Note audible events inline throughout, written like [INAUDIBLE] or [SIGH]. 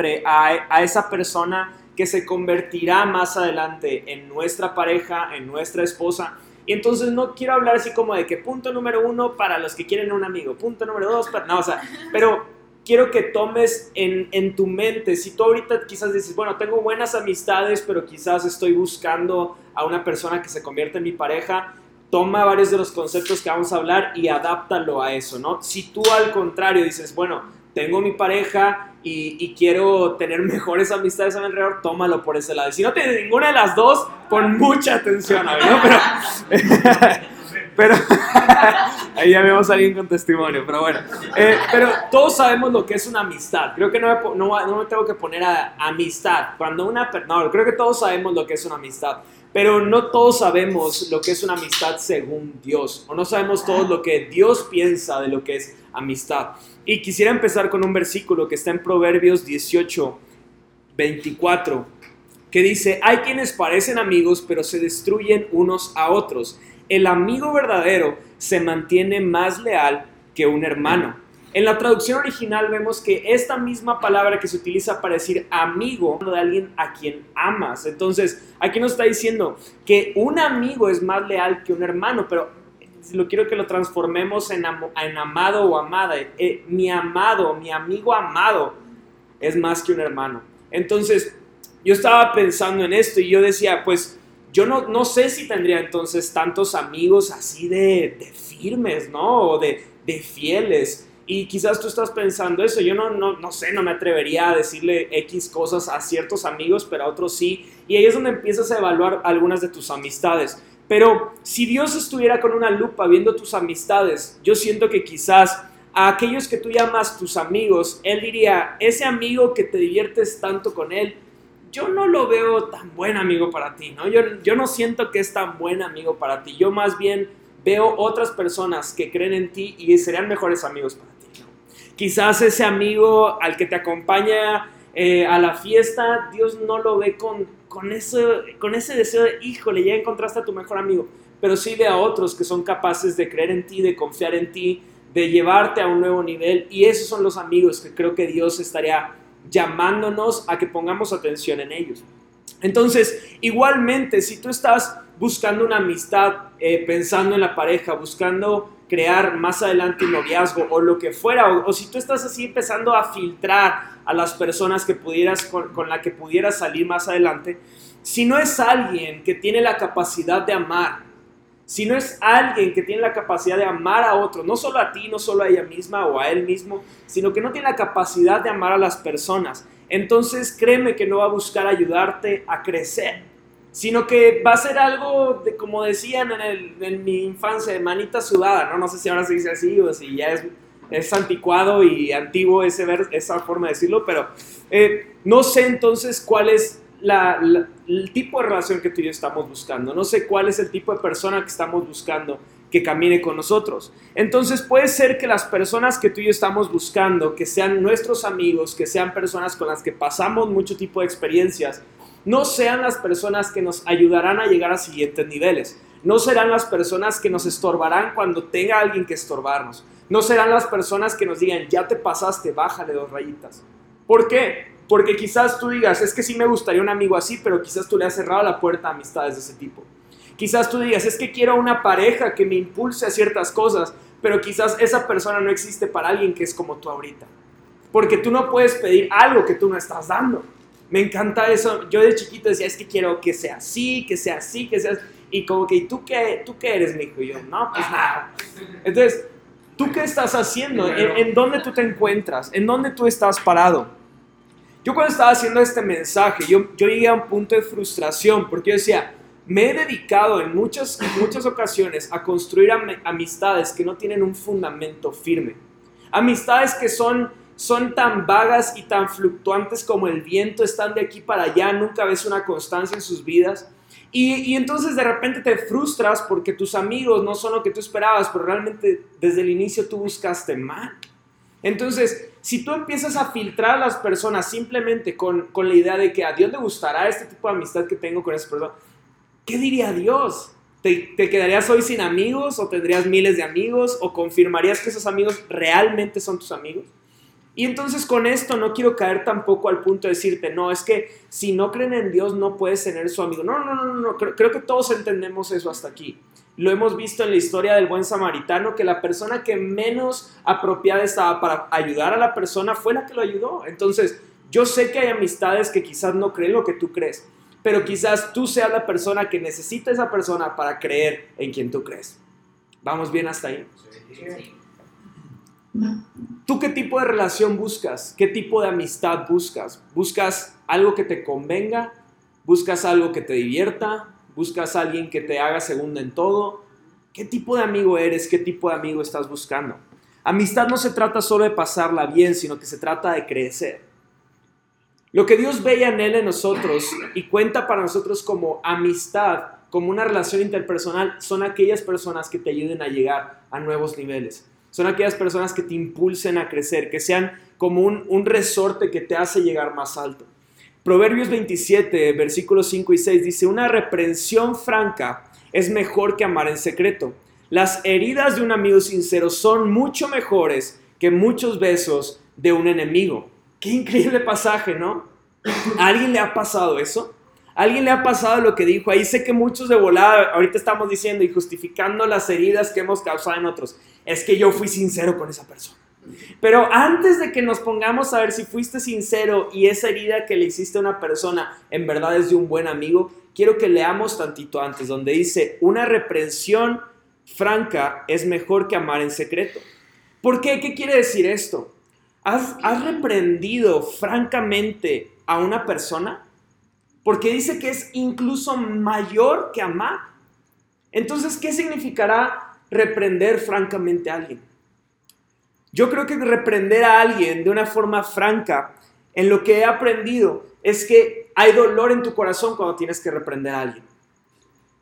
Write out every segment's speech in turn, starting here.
a, a esa persona que se convertirá más adelante en nuestra pareja, en nuestra esposa. Y entonces no quiero hablar así como de que punto número uno para los que quieren un amigo, punto número dos, para, no, o sea, [LAUGHS] pero quiero que tomes en, en, tu mente, si tú ahorita quizás dices, bueno, tengo buenas amistades, pero quizás estoy buscando a una persona que se convierta en mi pareja, toma varios de los conceptos que vamos a hablar y adáptalo a eso, ¿no? Si tú al contrario dices, bueno, tengo mi pareja y, quiero tener [LAUGHS] mejores amistades a mi alrededor, tómalo por ese lado. Y si no tienes ninguna de las dos, pon mucha atención ¿no? Pero, [LAUGHS] pero [LAUGHS] ahí ya vemos a alguien con testimonio, pero bueno. Eh, pero todos sabemos lo que es una amistad. Creo que no me, no, no me tengo que poner a amistad. Cuando una... No, creo que todos sabemos lo que es una amistad. Pero no todos sabemos lo que es una amistad según Dios, o no sabemos todos lo que Dios piensa de lo que es amistad. Y quisiera empezar con un versículo que está en Proverbios 18, 24, que dice, hay quienes parecen amigos, pero se destruyen unos a otros. El amigo verdadero se mantiene más leal que un hermano. En la traducción original vemos que esta misma palabra que se utiliza para decir amigo de alguien a quien amas. Entonces, aquí nos está diciendo que un amigo es más leal que un hermano, pero lo quiero que lo transformemos en, amado o amada. Eh, mi amado, mi amigo amado es más que un hermano. Entonces, yo estaba pensando en esto y yo decía, pues yo no, no sé si tendría entonces tantos amigos así de, de firmes, ¿no? O de, de fieles. Y quizás tú estás pensando eso, yo no, no, no sé, no me atrevería a decirle X cosas a ciertos amigos, pero a otros sí. Y ahí es donde empiezas a evaluar algunas de tus amistades. Pero si Dios estuviera con una lupa viendo tus amistades, yo siento que quizás a aquellos que tú llamas tus amigos, Él diría, ese amigo que te diviertes tanto con Él, yo no lo veo tan buen amigo para ti, ¿no? Yo, no siento que es tan buen amigo para ti. Yo más bien veo otras personas que creen en ti y serían mejores amigos para ti. Quizás ese amigo al que te acompaña eh, a la fiesta, Dios no lo ve con, con, eso, con ese deseo de, híjole, ya encontraste a tu mejor amigo, pero sí ve a otros que son capaces de creer en ti, de confiar en ti, de llevarte a un nuevo nivel. Y esos son los amigos que creo que Dios estaría llamándonos a que pongamos atención en ellos. Entonces, igualmente, si tú estás buscando una amistad, eh, pensando en la pareja, buscando crear más adelante un noviazgo o lo que fuera, o, si tú estás así empezando a filtrar a las personas que pudieras, con, con la que pudieras salir más adelante, si no es alguien que tiene la capacidad de amar, si no es alguien que tiene la capacidad de amar a otro, no solo a ti, no solo a ella misma o a él mismo, sino que no tiene la capacidad de amar a las personas, entonces créeme que no va a buscar ayudarte a crecer sino que va a ser algo de, como decían en, mi infancia, de manita sudada, ¿no? No sé si ahora se dice así o si ya es, es anticuado y antiguo ese ver, esa forma de decirlo, pero eh, no sé entonces cuál es el tipo de relación que tú y yo estamos buscando, no sé cuál es el tipo de persona que estamos buscando que camine con nosotros. Entonces puede ser que las personas que tú y yo estamos buscando, que sean nuestros amigos, que sean personas con las que pasamos mucho tipo de experiencias, no sean las personas que nos ayudarán a llegar a siguientes niveles. No serán las personas que nos estorbarán cuando tenga alguien que estorbarnos. No serán las personas que nos digan, ya te pasaste, bájale dos rayitas. ¿Por qué? Porque quizás tú digas, es que sí me gustaría un amigo así, pero quizás tú le has cerrado la puerta a amistades de ese tipo. Quizás tú digas, es que quiero una pareja que me impulse a ciertas cosas, pero quizás esa persona no existe para alguien que es como tú ahorita. Porque tú no puedes pedir algo que tú no estás dando. Me encanta eso. Yo de chiquito decía, es que quiero que sea así, que sea así, que sea Y como que, ¿y tú qué, tú qué eres, mijo? Y yo, no, pues nada. Entonces, ¿tú qué estás haciendo? ¿En, dónde tú te encuentras? ¿En dónde tú estás parado? Yo cuando estaba haciendo este mensaje, yo, yo llegué a un punto de frustración porque yo decía, me he dedicado en muchas, en muchas ocasiones a construir amistades que no tienen un fundamento firme. Amistades que son son tan vagas y tan fluctuantes como el viento, están de aquí para allá, nunca ves una constancia en sus vidas. Y, entonces de repente te frustras porque tus amigos no son lo que tú esperabas, pero realmente desde el inicio tú buscaste mal. Entonces, si tú empiezas a filtrar a las personas simplemente con, la idea de que a Dios le gustará este tipo de amistad que tengo con esa persona, ¿qué diría Dios? ¿Te, ¿Te, quedarías hoy sin amigos o tendrías miles de amigos o confirmarías que esos amigos realmente son tus amigos? Y entonces con esto no quiero caer tampoco al punto de decirte, no, es que si no creen en Dios no puedes tener su amigo. No, no, no, no, creo, que todos entendemos eso hasta aquí. Lo hemos visto en la historia del buen samaritano, que la persona que menos apropiada estaba para ayudar a la persona fue la que lo ayudó. Entonces, yo sé que hay amistades que quizás no creen lo que tú crees, pero quizás tú seas la persona que necesita esa persona para creer en quien tú crees. ¿Vamos bien hasta ahí? ¿Tú qué tipo de relación buscas? ¿Qué tipo de amistad buscas? ¿Buscas algo que te convenga? ¿Buscas algo que te divierta? ¿Buscas alguien que te haga segundo en todo? ¿Qué tipo de amigo eres? ¿Qué tipo de amigo estás buscando? Amistad no se trata solo de pasarla bien, sino que se trata de crecer. Lo que Dios ve y anhela en nosotros y cuenta para nosotros como amistad, como una relación interpersonal, son aquellas personas que te ayuden a llegar a nuevos niveles. Son aquellas personas que te impulsen a crecer, que sean como un, un resorte que te hace llegar más alto. Proverbios 27, versículos 5 y 6 dice, una reprensión franca es mejor que amar en secreto. Las heridas de un amigo sincero son mucho mejores que muchos besos de un enemigo. Qué increíble pasaje, ¿no? ¿A alguien le ha pasado eso? ¿A alguien le ha pasado lo que dijo? Ahí sé que muchos de volada, ahorita estamos diciendo y justificando las heridas que hemos causado en otros. Es que yo fui sincero con esa persona. Pero antes de que nos pongamos a ver si fuiste sincero y esa herida que le hiciste a una persona en verdad es de un buen amigo, quiero que leamos tantito antes, donde dice, una reprensión franca es mejor que amar en secreto. ¿Por qué? ¿Qué quiere decir esto? ¿Has, reprendido francamente a una persona? Porque dice que es incluso mayor que amar. Entonces, ¿qué significará reprender francamente a alguien? Yo creo que reprender a alguien de una forma franca, en lo que he aprendido, es que hay dolor en tu corazón cuando tienes que reprender a alguien.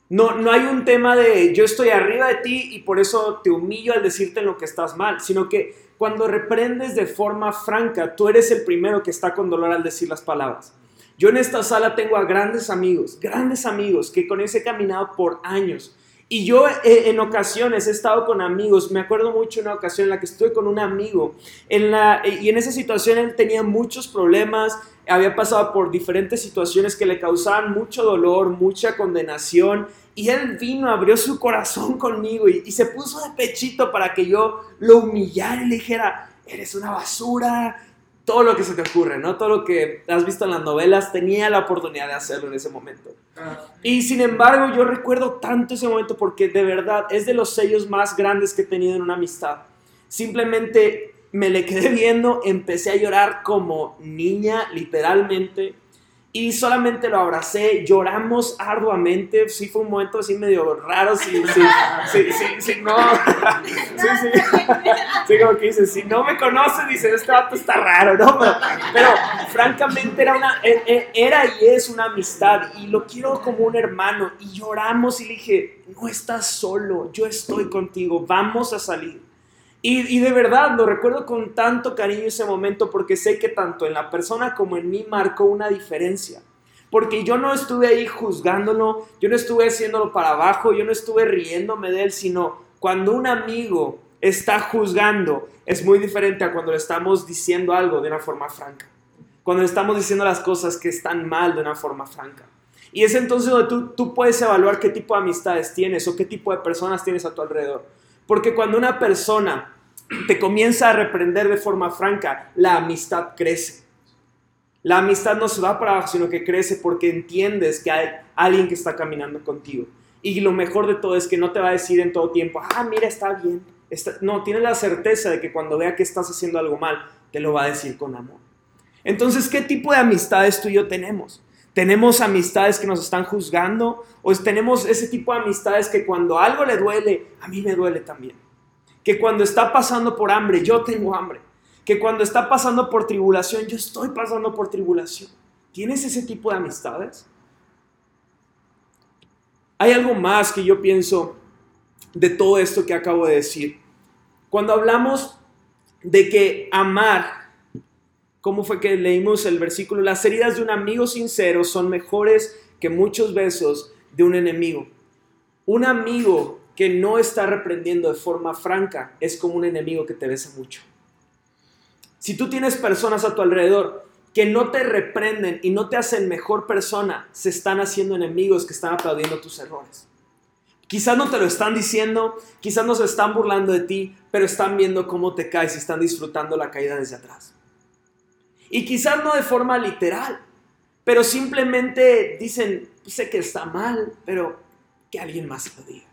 No, no hay un tema de yo estoy arriba de ti y por eso te humillo al decirte en lo que estás mal, sino que cuando reprendes de forma franca, tú eres el primero que está con dolor al decir las palabras. Yo en esta sala tengo a grandes amigos, grandes amigos que con ese he caminado por años. Y yo eh, en ocasiones he estado con amigos, me acuerdo mucho una ocasión en la que estuve con un amigo en la, y en esa situación él tenía muchos problemas, había pasado por diferentes situaciones que le causaban mucho dolor, mucha condenación y él vino, abrió su corazón [LAUGHS] conmigo y, se puso de pechito para que yo lo humillara y le dijera, eres una basura, todo lo que se te ocurre, ¿no? Todo lo que has visto en las novelas, tenía la oportunidad de hacerlo en ese momento. Ah. Y sin embargo, yo recuerdo tanto ese momento porque de verdad es de los sellos más grandes que he tenido en una amistad. Simplemente me le quedé viendo, empecé a llorar como niña, literalmente y solamente lo abracé, lloramos arduamente, sí fue un momento así medio raro, sí, sí, sí, sí, no, [LAUGHS] sí, sí, sí, como que dice, si no me conoces, dice, este vato está raro, ¿no? Pero, francamente era una, e, e, era y es una amistad, y lo quiero como un hermano, y lloramos y le dije, no estás solo, yo estoy contigo, vamos a salir. Y, de verdad lo recuerdo con tanto cariño ese momento porque sé que tanto en la persona como en mí marcó una diferencia. Porque yo no estuve ahí juzgándolo, yo no estuve haciéndolo para abajo, yo no estuve riéndome de él, sino cuando un amigo está juzgando es muy diferente a cuando le estamos diciendo algo de una forma franca. Cuando le estamos diciendo las cosas que están mal de una forma franca. Y es entonces donde tú, tú puedes evaluar qué tipo de amistades tienes o qué tipo de personas tienes a tu alrededor. Porque cuando una persona te comienza a reprender de forma franca, la amistad crece. La amistad no se va para abajo, sino que crece porque entiendes que hay alguien que está caminando contigo. Y lo mejor de todo es que no te va a decir en todo tiempo, ah, mira, está bien. no, tienes la certeza de que cuando vea que estás haciendo algo mal, te lo va a decir con amor. Entonces, ¿qué tipo de amistades tú y yo tenemos? ¿Tenemos amistades que nos están juzgando? ¿O tenemos ese tipo de amistades que cuando algo le duele, a mí me duele también? Que cuando está pasando por hambre, yo tengo hambre, que cuando está pasando por tribulación, yo estoy pasando por tribulación. ¿Tienes ese tipo de amistades? Hay algo más que yo pienso de todo esto que acabo de decir. Cuando hablamos de que amar, ¿cómo fue que leímos el versículo? Las heridas de un amigo sincero son mejores que muchos besos de un enemigo. Un amigo que no está reprendiendo de forma franca es como un enemigo que te besa mucho. Si tú tienes personas a tu alrededor que no te reprenden y no te hacen mejor persona, se están haciendo enemigos que están aplaudiendo tus errores. Quizás no te lo están diciendo, quizás no se están burlando de ti, pero están viendo cómo te caes y están disfrutando la caída desde atrás. Y quizás no de forma literal, pero simplemente dicen, sé que está mal, pero que alguien más lo diga.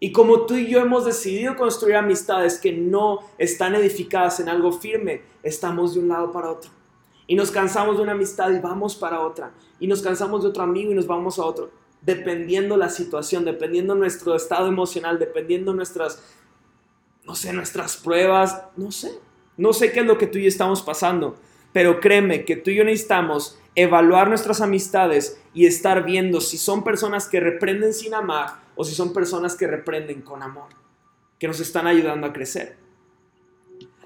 Y como tú y yo hemos decidido construir amistades que no están edificadas en algo firme, estamos de un lado para otro. Y nos cansamos de una amistad y vamos para otra. Y nos cansamos de otro amigo y nos vamos a otro. Dependiendo la situación, dependiendo nuestro estado emocional, dependiendo nuestras, no sé, nuestras pruebas, no sé. No sé qué es lo que tú y yo estamos pasando. Pero créeme que tú y yo necesitamos evaluar nuestras amistades y estar viendo si son personas que reprenden sin amar o si son personas que reprenden con amor, que nos están ayudando a crecer.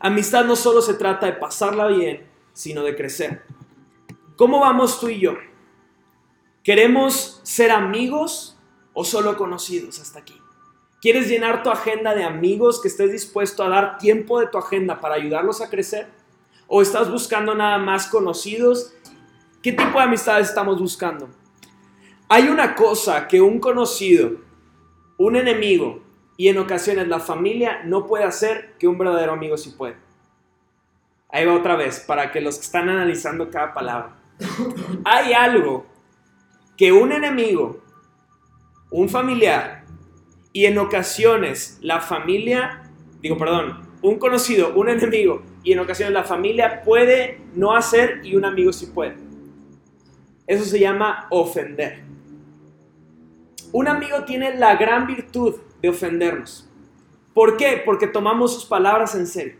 Amistad no solo se trata de pasarla bien, sino de crecer. ¿Cómo vamos tú y yo? ¿Queremos ser amigos o solo conocidos hasta aquí? ¿Quieres llenar tu agenda de amigos que estés dispuesto a dar tiempo de tu agenda para ayudarlos a crecer? ¿O estás buscando nada más conocidos? ¿Qué tipo de amistades estamos buscando? Hay una cosa que un conocido, un enemigo y en ocasiones la familia no puede hacer que un verdadero amigo sí puede. Ahí va otra vez, para que los que están analizando cada palabra. Hay algo que un enemigo, un familiar y en ocasiones la familia, digo perdón, un conocido, un enemigo y en ocasiones la familia puede no hacer y un amigo sí puede. Eso se llama ofender. Un amigo tiene la gran virtud de ofendernos. ¿Por qué? Porque tomamos sus palabras en serio.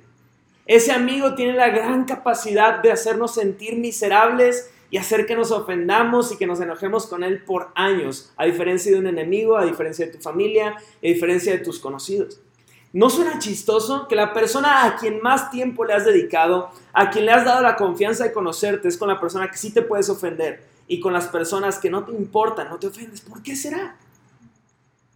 Ese amigo tiene la gran capacidad de hacernos sentir miserables y hacer que nos ofendamos y que nos enojemos con él por años, a diferencia de un enemigo, a diferencia de tu familia, a diferencia de tus conocidos. ¿No suena chistoso que la persona a quien más tiempo le has dedicado, a quien le has dado la confianza de conocerte, es con la persona que sí te puedes ofender y con las personas que no te importan, no te ofendes? ¿Por qué será?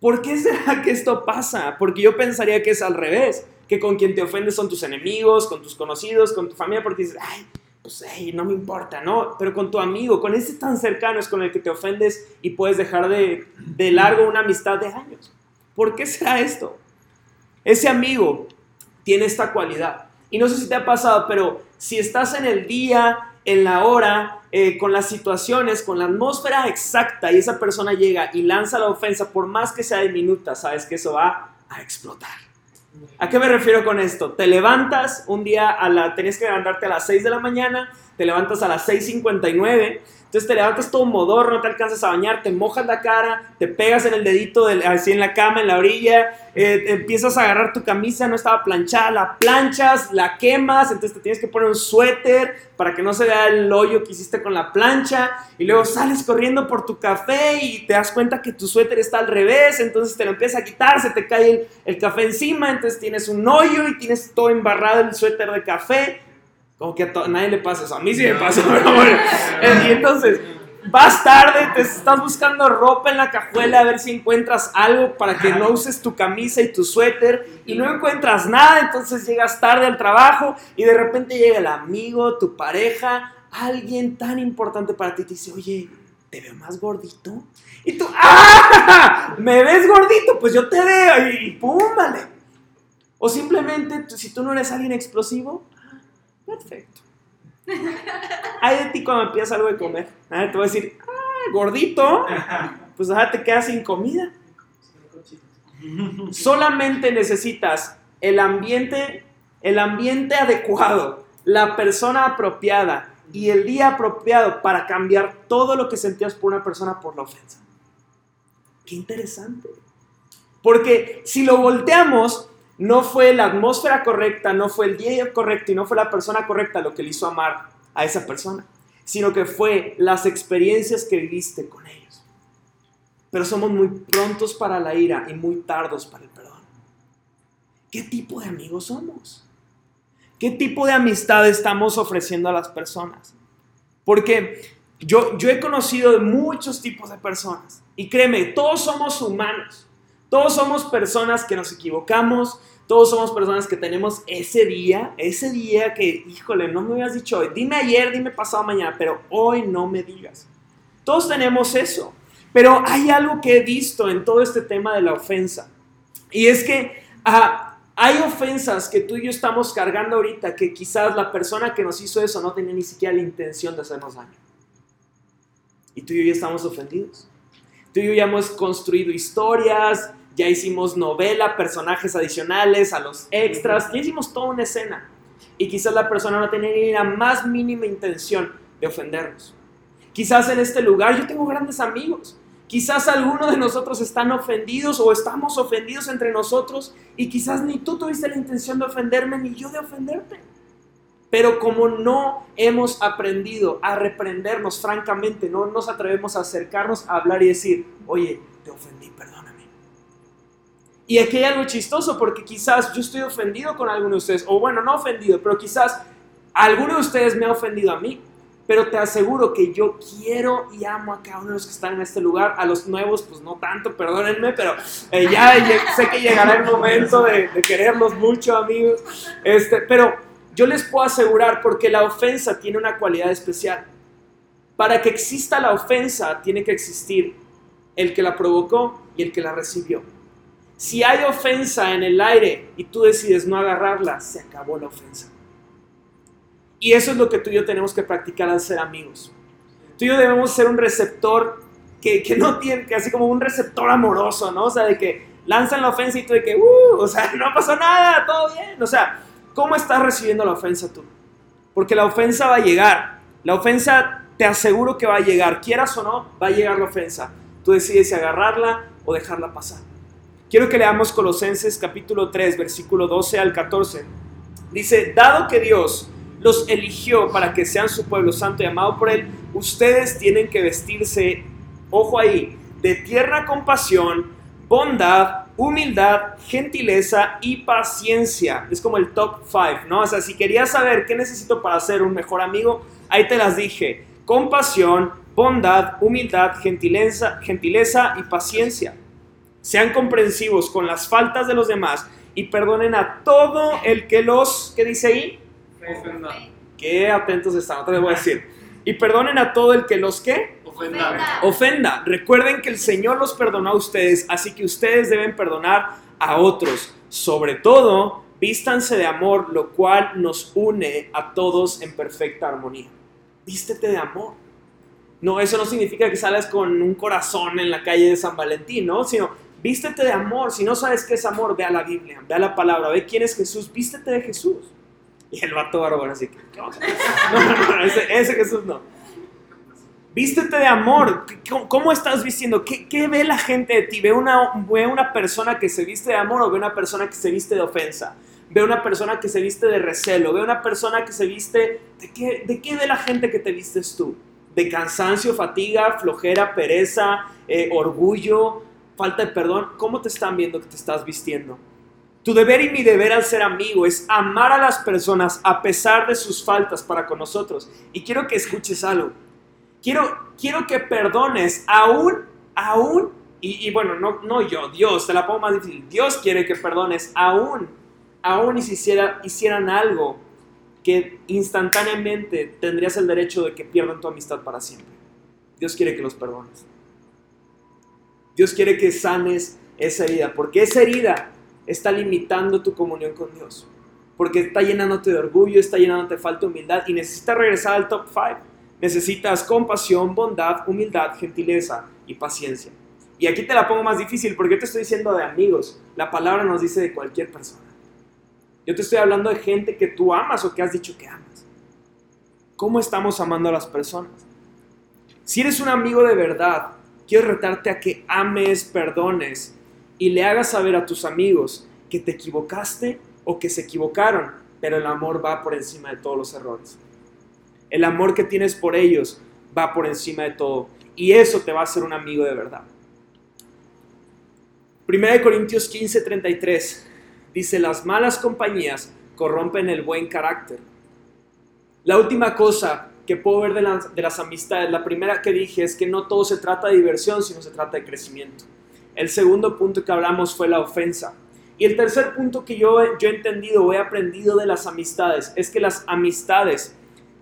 ¿Por qué será que esto pasa? Porque yo pensaría que es al revés, que con quien te ofendes son tus enemigos, con tus conocidos, con tu familia, porque dices, ay, pues hey, no me importa, ¿no? Pero con tu amigo, con ese tan cercano es con el que te ofendes y puedes dejar de, de largo una amistad de años. ¿Por qué será esto? Ese amigo tiene esta cualidad. Y no sé si te ha pasado, pero si estás en el día, en la hora, eh, con las situaciones, con la atmósfera exacta y esa persona llega y lanza la ofensa, por más que sea diminuta, sabes que eso va a explotar. ¿A qué me refiero con esto? Te levantas un día a la, tenías que levantarte a las 6 de la mañana, te levantas a las 6.59 entonces te levantas todo modor, no te alcanzas a bañar, te mojas la cara, te pegas en el dedito así en la cama, en la orilla, eh, empiezas a agarrar tu camisa, no estaba planchada, la planchas, la quemas, entonces te tienes que poner un suéter para que no se vea el hoyo que hiciste con la plancha, y luego sales corriendo por tu café y te das cuenta que tu suéter está al revés, entonces te lo empiezas a quitar, se te cae el, el café encima, entonces tienes un hoyo y tienes todo embarrado el suéter de café, como que a, nadie le pasa eso. A mí sí me pasa, pero bueno. Y entonces, vas tarde, te estás buscando ropa en la cajuela a ver si encuentras algo para que no uses tu camisa y tu suéter y no encuentras nada, entonces llegas tarde al trabajo y de repente llega el amigo, tu pareja, alguien tan importante para ti te dice, oye, ¿te veo más gordito? Y tú, ¡ah! [LAUGHS] ¿Me ves gordito? Pues yo te veo y, pum, vale. O simplemente, si tú no eres alguien explosivo, Perfecto. Hay de ti cuando pidas algo de comer. Ah, te voy a decir, ah, gordito, pues ya te quedas sin comida. Solamente necesitas el ambiente, el ambiente adecuado, la persona apropiada y el día apropiado para cambiar todo lo que sentías por una persona por la ofensa. Qué interesante. Porque si lo volteamos, no fue la atmósfera correcta, no fue el día correcto y no fue la persona correcta lo que le hizo amar a esa persona, sino que fue las experiencias que viviste con ellos. Pero somos muy prontos para la ira y muy tardos para el perdón. ¿Qué tipo de amigos somos? ¿Qué tipo de amistad estamos ofreciendo a las personas? Porque yo, yo he conocido muchos tipos de personas y créeme, todos somos humanos. Todos somos personas que nos equivocamos, Todos somos personas que tenemos ese día, ese día que, híjole, no me habías dicho hoy. Dime ayer, dime pasado mañana, pero hoy no me digas. Todos tenemos eso. Pero hay algo que he visto en todo este tema de la ofensa. Y es que ah, hay ofensas que tú y yo estamos cargando ahorita que quizás la persona que nos hizo eso no tenía ni siquiera la intención de hacernos daño. Y tú y yo ya estamos ofendidos. Tú y yo ya hemos construido historias, ya hicimos novela, personajes adicionales, a los extras, ya hicimos toda una escena. Y quizás la persona no tenía ni la más mínima intención de ofendernos. Quizás en este lugar yo tengo grandes amigos. Quizás algunos de nosotros están ofendidos o estamos ofendidos entre nosotros y quizás ni tú tuviste la intención de ofenderme ni yo de ofenderte. Pero como no hemos aprendido a reprendernos francamente, no nos atrevemos a acercarnos a hablar y decir, oye, te ofendí, perdón y aquí hay algo chistoso porque quizás yo estoy ofendido con alguno de ustedes, o bueno, no ofendido, pero quizás alguno de ustedes me ha ofendido a mí. Pero te aseguro que yo quiero y amo a cada uno de los que están en este lugar. A los nuevos, pues no tanto, perdónenme, pero eh, ya sé que llegará el momento de, de, quererlos mucho, amigos. Este, pero yo les puedo asegurar, porque la ofensa tiene una cualidad especial. Para que exista la ofensa, tiene que existir el que la provocó y el que la recibió. Si hay ofensa en el aire y tú decides no agarrarla, se acabó la ofensa. Y eso es lo que tú y yo tenemos que practicar al ser amigos. Tú y yo debemos ser un receptor que, no tiene, que así como un receptor amoroso, ¿no? O sea, de que lanzan la ofensa y tú de que, uh, o sea, [LAUGHS] no pasó nada, todo bien. O sea, ¿cómo estás recibiendo la ofensa tú? Porque la ofensa va a llegar. La ofensa, te aseguro que va a llegar. Quieras o no, va a llegar la ofensa. Tú decides si agarrarla o dejarla pasar. Quiero que leamos Colosenses capítulo 3, versículo 12 al 14. Dice, dado que Dios los eligió para que sean su pueblo santo y amado por Él, ustedes tienen que vestirse, ojo ahí, de tierna compasión, bondad, humildad, gentileza y paciencia. Es como el top 5, ¿no? O sea, si querías saber qué necesito para ser un mejor amigo, ahí te las dije. Compasión, bondad, humildad, gentileza, gentileza y paciencia. Sean comprensivos con las faltas de los demás y perdonen a todo el que los, ¿qué dice ahí? Ofenda. Qué atentos están, otra vez voy a decir. Y perdonen a todo el que los, ¿qué? Ofenda. Ofenda. Recuerden que el Señor los perdonó a ustedes, así que ustedes deben perdonar a otros. Sobre todo, vístanse de amor, lo cual nos une a todos en perfecta armonía. Vístete de amor. No, eso no significa que sales con un corazón en la calle de San Valentín, ¿no? Sino Vístete de amor. Si no sabes qué es amor, ve a la Biblia, ve a la palabra, ve quién es Jesús. Vístete de Jesús. Y el vato bárbaro así que, [LAUGHS] ese, Jesús no. Vístete de amor. ¿Cómo, estás vistiendo? ¿Qué, ¿Qué, ve la gente de ti? ¿Ve una, ¿Ve una persona que se viste de amor o ve una persona que se viste de ofensa? ¿Ve una persona que se viste de recelo? ¿Ve una persona que se viste... ¿De qué, de qué ve la gente que te vistes tú? ¿De cansancio, fatiga, flojera, pereza, eh, orgullo? Falta de perdón, ¿cómo te están viendo que te estás vistiendo? Tu deber y mi deber al ser amigo es amar a las personas a pesar de sus faltas para con nosotros. Y quiero que escuches algo. Quiero, quiero que perdones aún, aún, y, bueno, no, no yo, Dios, te la pongo más difícil. Dios quiere que perdones aún, aún y si hiciera, hicieran algo que instantáneamente tendrías el derecho de que pierdan tu amistad para siempre. Dios quiere que los perdones. Dios quiere que sanes esa herida, porque esa herida está limitando tu comunión con Dios, porque está llenándote de orgullo, está llenándote de falta de humildad y necesitas regresar al top 5. Necesitas compasión, bondad, humildad, gentileza y paciencia. Y aquí te la pongo más difícil porque yo te estoy diciendo de amigos. La palabra nos dice de cualquier persona. Yo te estoy hablando de gente que tú amas o que has dicho que amas. ¿Cómo estamos amando a las personas? Si eres un amigo de verdad, quiero retarte a que ames, perdones y le hagas saber a tus amigos que te equivocaste o que se equivocaron, pero el amor va por encima de todos los errores. El amor que tienes por ellos va por encima de todo y eso te va a hacer un amigo de verdad. 1 Corintios 15, 33 dice, las malas compañías corrompen el buen carácter. La última cosa que puedo ver de las, amistades. La primera que dije es que no todo se trata de diversión, sino se trata de crecimiento. El segundo punto que hablamos fue la ofensa. Y el tercer punto que yo, he entendido o he aprendido de las amistades es que las amistades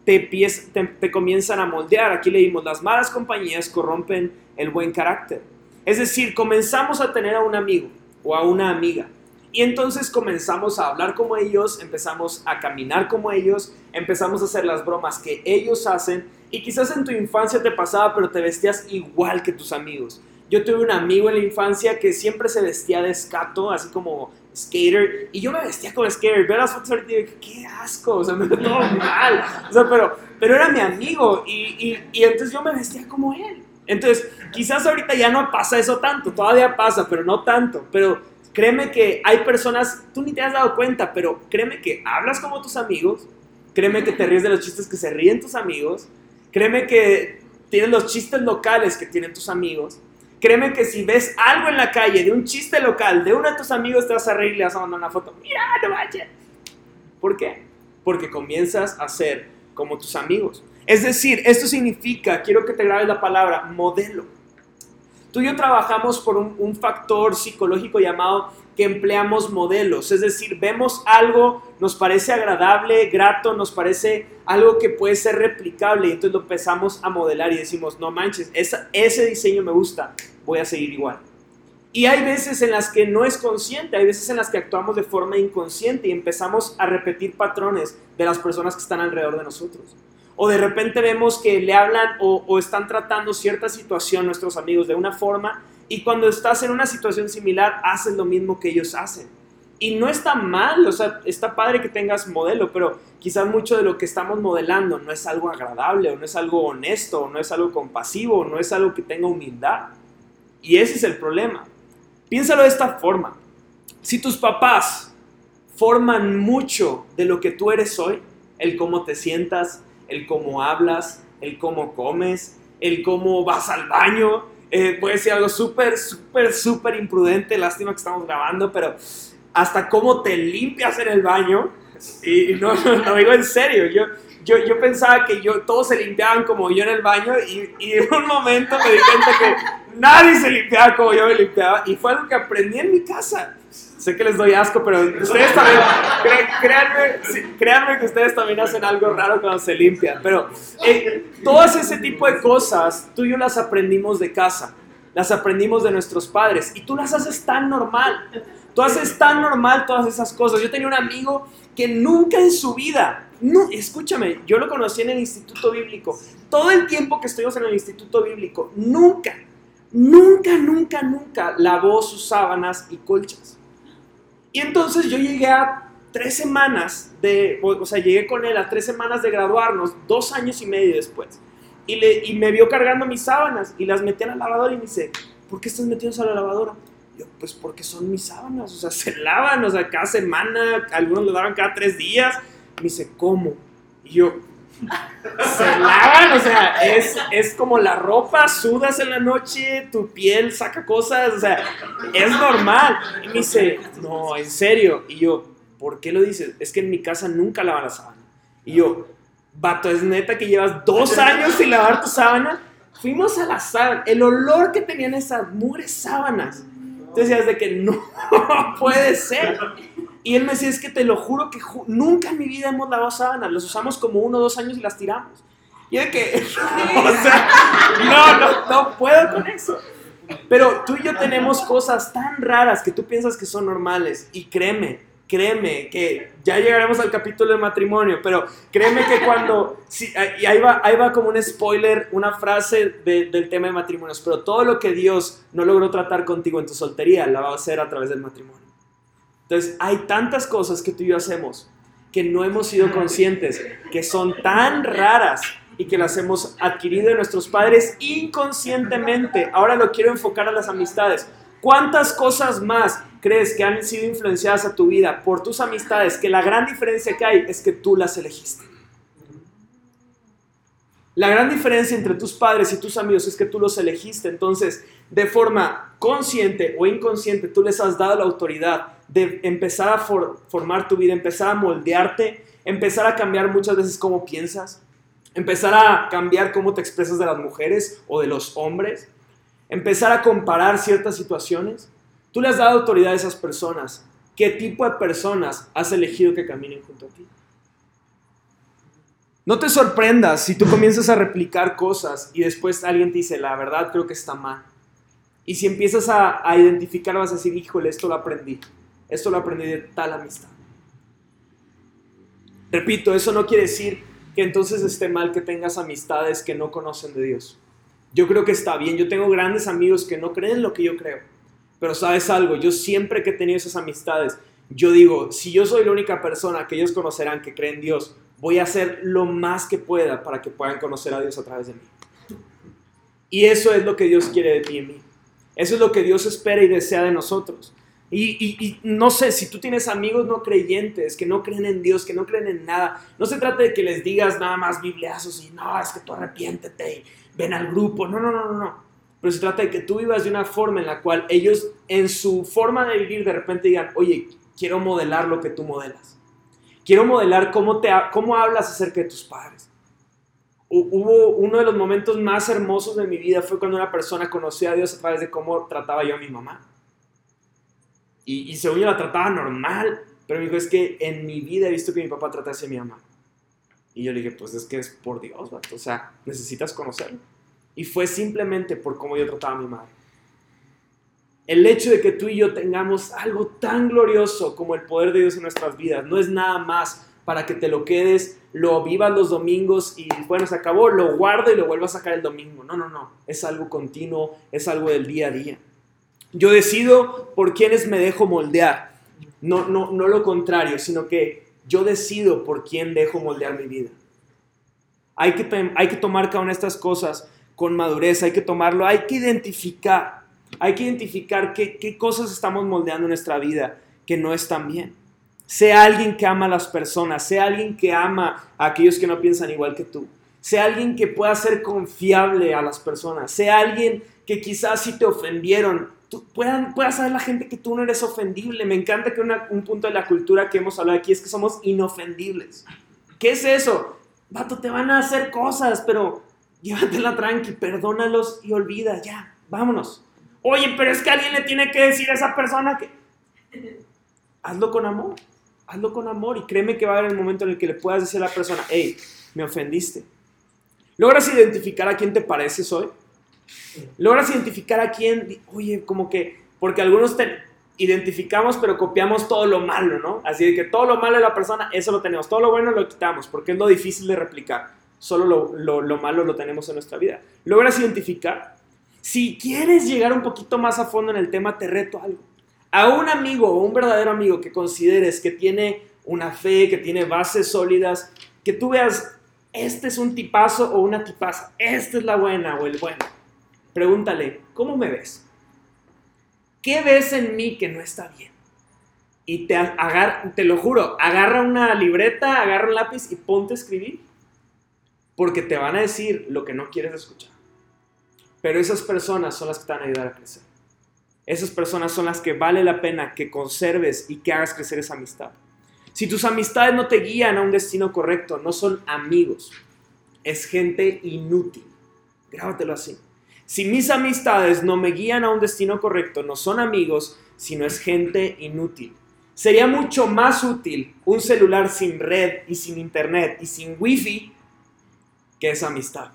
te, te, te comienzan a moldear. Aquí leímos, las malas compañías corrompen el buen carácter. Es decir, comenzamos a tener a un amigo o a una amiga. Y entonces comenzamos a hablar como ellos, empezamos a caminar como ellos, empezamos a hacer las bromas que ellos hacen. Y quizás en tu infancia te pasaba, pero te vestías igual que tus amigos. Yo tuve un amigo en la infancia que siempre se vestía de escato, así como skater, y yo me vestía como skater. Veo las fotos ahorita y digo, qué asco, o sea, [LAUGHS] me todo mal. O sea, pero, pero era mi amigo, y, y, y entonces yo me vestía como él. Entonces, quizás ahorita ya no pasa eso tanto, todavía pasa, pero no tanto. Pero créeme que hay personas, tú ni te has dado cuenta, pero créeme que hablas como tus amigos, créeme que te ríes de los chistes que se ríen tus amigos, créeme que tienes los chistes locales que tienen tus amigos. Créeme que si ves algo en la calle de un chiste local de uno de tus amigos, te vas a reír y le vas a mandar una foto. Mira, no vayas. ¿Por qué? Porque comienzas a ser como tus amigos. Es decir, esto significa, quiero que te grabes la palabra, modelo. Tú y yo trabajamos por un, factor psicológico llamado que empleamos modelos, es decir, vemos algo, nos parece agradable, grato, nos parece algo que puede ser replicable y entonces lo empezamos a modelar y decimos, no manches, ese diseño me gusta, voy a seguir igual. Y hay veces en las que no es consciente, hay veces en las que actuamos de forma inconsciente y empezamos a repetir patrones de las personas que están alrededor de nosotros. O de repente vemos que le hablan o, están tratando cierta situación nuestros amigos de una forma y cuando estás en una situación similar haces lo mismo que ellos hacen. Y no está mal, o sea, está padre que tengas modelo, pero quizás mucho de lo que estamos modelando no es algo agradable, o no es algo honesto, o no es algo compasivo, o no es algo que tenga humildad. Y ese es el problema. Piénsalo de esta forma. Si tus papás forman mucho de lo que tú eres hoy, el cómo te sientas, el cómo hablas, el cómo comes, el cómo vas al baño. Eh, puede ser algo súper, súper, súper imprudente. Lástima que estamos grabando, pero hasta cómo te limpias en el baño. Y no, lo digo en serio. Yo, yo, yo, pensaba que yo, todos se limpiaban como yo en el baño y, y en un momento me di cuenta que nadie se limpiaba como yo me limpiaba. Y fue algo que aprendí en mi casa. Sé que les doy asco, pero ustedes también, créanme, créanme que ustedes también hacen algo raro cuando se limpian. Pero eh, todas ese tipo de cosas, tú y yo las aprendimos de casa, las aprendimos de nuestros padres y tú las haces tan normal. Tú haces tan normal todas esas cosas. Yo tenía un amigo que nunca en su vida, no, escúchame, yo lo conocí en el Instituto Bíblico. Todo el tiempo que estuvimos en el Instituto Bíblico, nunca, nunca, nunca, nunca lavó sus sábanas y colchas. Y entonces yo llegué a tres semanas de, o sea, llegué con él a tres semanas de graduarnos, dos años y medio después. Y, le, y me vio cargando mis sábanas y las metí a la lavadora y me dice, ¿por qué estás metiendo a la lavadora? yo, pues porque son mis sábanas, o sea, [LAUGHS] se lavan, o sea, cada semana, algunos lo lavan cada tres días. Me dice, ¿cómo? Y yo, se lavan, o sea, es, es como la ropa, sudas en la noche, tu piel saca cosas, o sea, es normal. Y me dice, no, en serio. Y yo, ¿por qué lo dices? Es que en mi casa nunca lavan la sábana. Y yo, vato, es neta que llevas dos años sin lavar tu sábana. Fuimos a la sábana, el olor que tenían esas mugres sábanas. Entonces decías de que no [LAUGHS] puede ser. Y él me decía, es que te lo juro que nunca en mi vida hemos lavado sábanas, las usamos como uno o dos años y las tiramos. Y de que, [LAUGHS] o sea, no, no, no puedo con eso. Pero tú y yo tenemos cosas tan raras que tú piensas que son normales. Y créeme, créeme que ya llegaremos al capítulo de matrimonio, pero créeme que cuando, y ahí va, ahí va como un spoiler, una frase del tema de matrimonios, pero todo lo que Dios no logró tratar contigo en tu soltería, la va a hacer a través del matrimonio. Entonces, hay tantas cosas que tú y yo hacemos que no hemos sido conscientes, que son tan raras y que las hemos adquirido de nuestros padres inconscientemente. Ahora lo quiero enfocar a las amistades. ¿Cuántas cosas más crees que han sido influenciadas a tu vida por tus amistades? Que la gran diferencia que hay es que tú las elegiste. La gran diferencia entre tus padres y tus amigos es que tú los elegiste. Entonces, de forma consciente o inconsciente, tú les has dado la autoridad de empezar a formar tu vida, empezar a moldearte, empezar a cambiar muchas veces cómo piensas, empezar a cambiar cómo te expresas de las mujeres o de los hombres, empezar a comparar ciertas situaciones. Tú le has dado autoridad a esas personas ¿Qué tipo de personas has elegido que caminen junto a ti? No te sorprendas si tú comienzas a replicar cosas y después alguien te dice, la verdad creo que está mal. Y si empiezas a, a identificar, vas a decir, híjole, esto lo aprendí. Esto lo aprendí de tal amistad. Repito, eso no quiere decir que entonces esté mal que tengas amistades que no conocen de Dios. Yo creo que está bien. Yo tengo grandes amigos que no creen lo que yo creo. Pero sabes algo, yo siempre que he tenido esas amistades, yo digo, si yo soy la única persona que ellos conocerán que creen en Dios, voy a hacer lo más que pueda para que puedan conocer a Dios a través de mí. Y eso es lo que Dios quiere de ti y mí. Eso es lo que Dios espera y desea de nosotros. Y, no sé, si tú tienes amigos no creyentes, que no creen en Dios, que no creen en nada, no se trata de que les digas nada más bibliazos y no, es que tú arrepiéntete y ven al grupo. No, no, no, no, no. Pero se trata de que tú vivas de una forma en la cual ellos, en su forma de vivir, de repente digan, oye, quiero modelar lo que tú modelas. Quiero modelar cómo, te, cómo hablas acerca de tus padres. Hubo uno de los momentos más hermosos de mi vida fue cuando una persona conoció a Dios a través de cómo trataba yo a mi mamá. Y, y según yo la trataba normal, pero me dijo, es que en mi vida he visto que mi papá tratase a mi mamá. Y yo le dije, pues es que es por Dios, o sea, necesitas conocerlo. Y fue simplemente por cómo yo trataba a mi madre. El hecho de que tú y yo tengamos algo tan glorioso como el poder de Dios en nuestras vidas no es nada más para que te lo quedes, lo vivas los domingos y bueno, se acabó, lo guardo y lo vuelvo a sacar el domingo. No, no, no. Es algo continuo, es algo del día a día. Yo decido por quiénes me dejo moldear. No, no, no lo contrario, sino que yo decido por quién dejo moldear mi vida. Hay que, hay que tomar cada una de estas cosas con madurez, hay que tomarlo, hay que identificar, hay que identificar qué, qué cosas estamos moldeando en nuestra vida que no están bien. Sea alguien que ama a las personas, sea alguien que ama a aquellos que no piensan igual que tú, sea alguien que pueda ser confiable a las personas, sea alguien que quizás si te ofendieron, tú, puedan, pueda saber la gente que tú no eres ofendible. Me encanta que un punto de la cultura que hemos hablado aquí es que somos inofendibles. ¿Qué es eso? Vato, te van a hacer cosas, pero llévatela tranqui, perdónalos y olvida, ya, vámonos. Oye, pero es que alguien le tiene que decir a esa persona que... Hazlo con amor, hazlo con amor y créeme que va a haber el momento en el que le puedas decir a la persona, hey, me ofendiste. ¿Logras identificar a quién te pareces hoy? ¿Logras identificar a quién, oye, como que, porque algunos te identificamos pero copiamos todo lo malo, ¿no? Así de que todo lo malo de la persona, eso lo tenemos, todo lo bueno lo quitamos, porque es lo difícil de replicar solo lo, malo lo tenemos en nuestra vida. ¿Logras identificar? Si quieres llegar un poquito más a fondo en el tema, te reto algo. A un amigo o un verdadero amigo que consideres que tiene una fe, que tiene bases sólidas, que tú veas, este es un tipazo o una tipaza, esta es la buena o el bueno. Pregúntale, ¿cómo me ves? ¿Qué ves en mí que no está bien? Y te, te lo juro, agarra una libreta, agarra un lápiz y ponte a escribir porque te van a decir lo que no quieres escuchar. Pero esas personas son las que te van a ayudar a crecer. Esas personas son las que vale la pena que conserves y que hagas crecer esa amistad. Si tus amistades no te guían a un destino correcto, no son amigos, es gente inútil. Grábatelo así. Si mis amistades no me guían a un destino correcto, no son amigos, sino es gente inútil. Sería mucho más útil un celular sin red y sin internet y sin wifi que es amistad.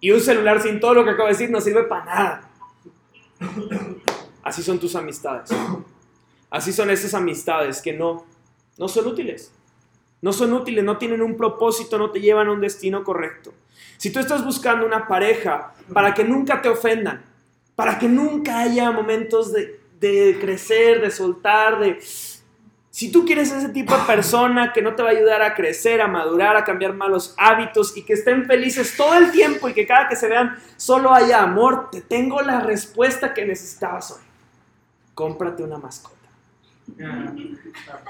Y un celular sin todo lo que acabo de decir no sirve para nada. Así son tus amistades. Así son esas amistades que no, no son útiles. No son útiles, no tienen un propósito, no te llevan a un destino correcto. Si tú estás buscando una pareja para que nunca te ofendan, para que nunca haya momentos de, de crecer, de soltar, de, si tú quieres ese tipo de persona que no te va a ayudar a crecer, a madurar, a cambiar malos hábitos y que estén felices todo el tiempo y que cada que se vean solo haya amor, te tengo la respuesta que necesitabas hoy. Cómprate una mascota.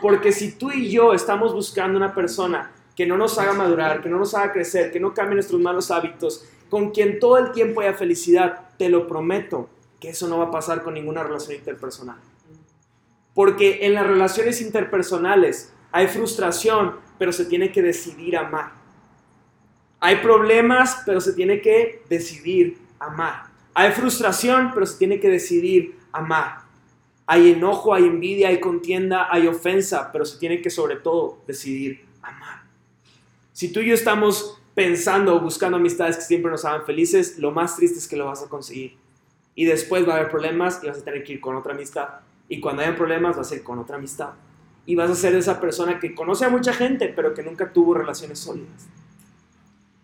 Porque si tú y yo estamos buscando una persona que no nos haga madurar, que no nos haga crecer, que no cambie nuestros malos hábitos, con quien todo el tiempo haya felicidad, te lo prometo que eso no va a pasar con ninguna relación interpersonal. Porque en las relaciones interpersonales hay frustración, pero se tiene que decidir amar. Hay problemas, pero se tiene que decidir amar. Hay frustración, pero se tiene que decidir amar. Hay enojo, hay envidia, hay contienda, hay ofensa, pero se tiene que sobre todo decidir amar. Si tú y yo estamos pensando o buscando amistades que siempre nos hagan felices, lo más triste es que lo vas a conseguir. Y después va a haber problemas y vas a tener que ir con otra amistad. Y cuando hayan problemas vas a ir con otra amistad. Y vas a ser esa persona que conoce a mucha gente, pero que nunca tuvo relaciones sólidas.